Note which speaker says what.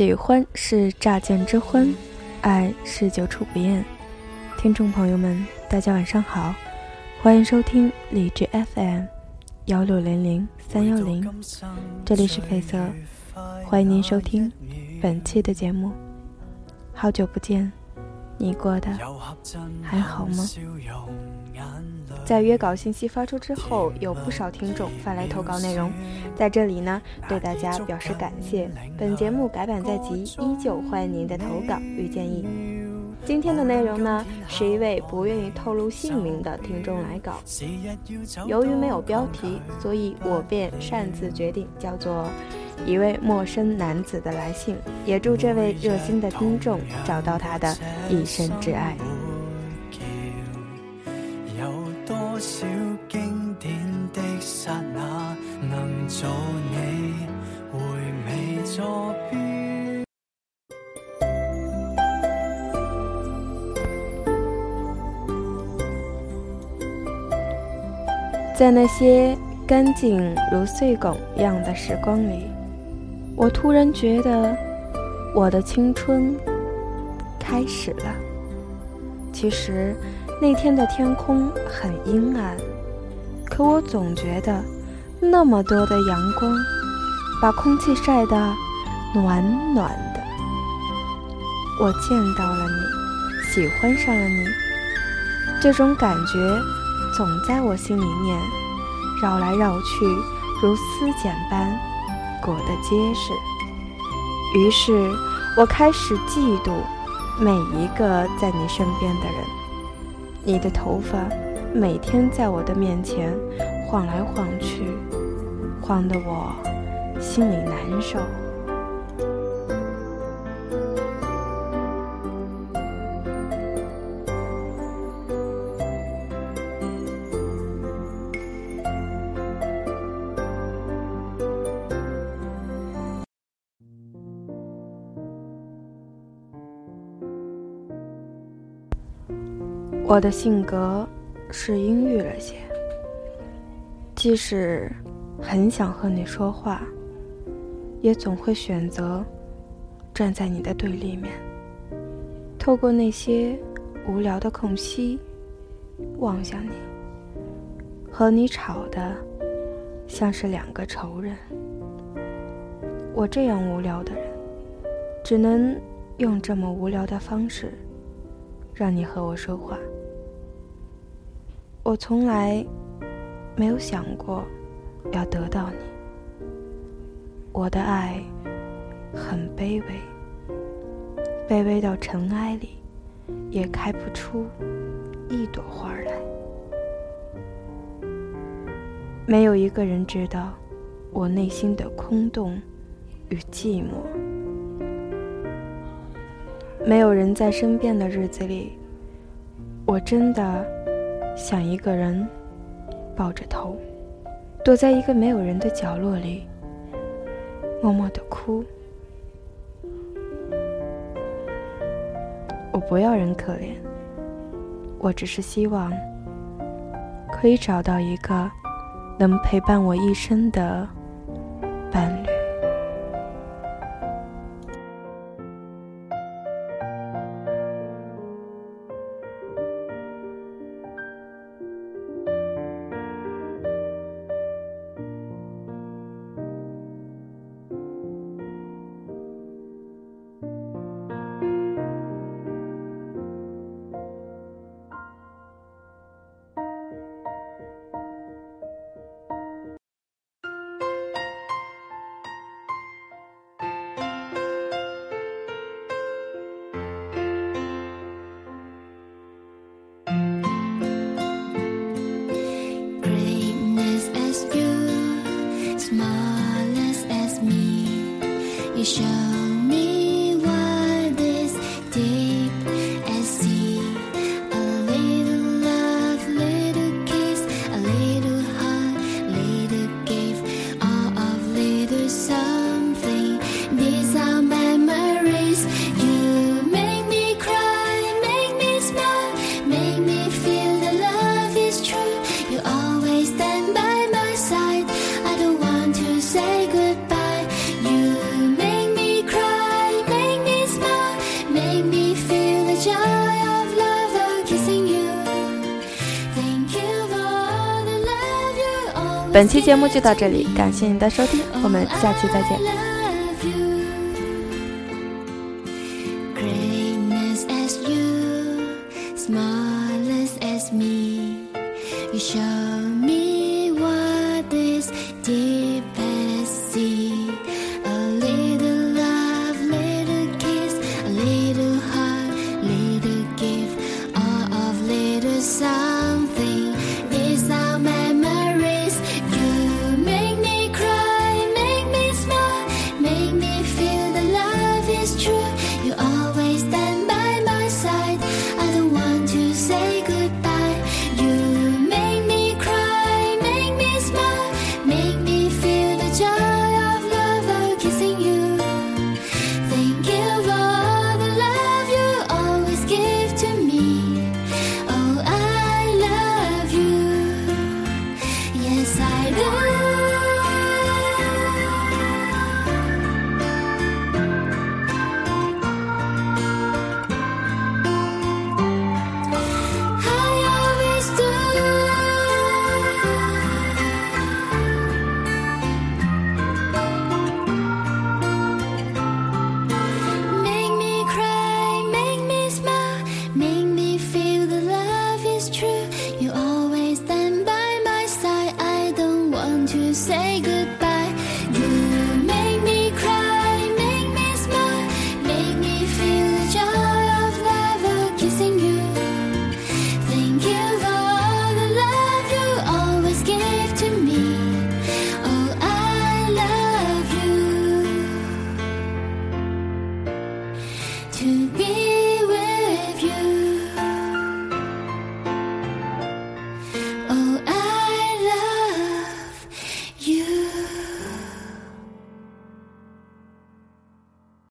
Speaker 1: 喜欢是乍见之欢，爱是久处不厌。听众朋友们，大家晚上好，欢迎收听理智 FM 幺六零零三幺零，这里是绯色，欢迎您收听本期的节目。好久不见，你过得还好吗？在约稿信息发出之后，有不少听众发来投稿内容，在这里呢，对大家表示感谢。本节目改版在即，依旧欢迎您的投稿与建议。今天的内容呢，是一位不愿意透露姓名的听众来稿。由于没有标题，所以我便擅自决定叫做“一位陌生男子的来信”。也祝这位热心的听众找到他的一生挚爱。在那些干净如碎汞样的时光里，我突然觉得我的青春开始了。其实。那天的天空很阴暗，可我总觉得那么多的阳光把空气晒得暖暖的。我见到了你，喜欢上了你，这种感觉总在我心里面绕来绕去，如丝茧般裹得结实。于是我开始嫉妒每一个在你身边的人。你的头发每天在我的面前晃来晃去，晃得我心里难受。我的性格是阴郁了些，即使很想和你说话，也总会选择站在你的对立面，透过那些无聊的空隙望向你，和你吵的像是两个仇人。我这样无聊的人，只能用这么无聊的方式让你和我说话。我从来没有想过要得到你，我的爱很卑微，卑微到尘埃里也开不出一朵花来。没有一个人知道我内心的空洞与寂寞，没有人在身边的日子里，我真的。想一个人抱着头，躲在一个没有人的角落里，默默的哭。我不要人可怜，我只是希望可以找到一个能陪伴我一生的
Speaker 2: 一生。本期节目就到这里，感谢您的收听，我们下期再见。to be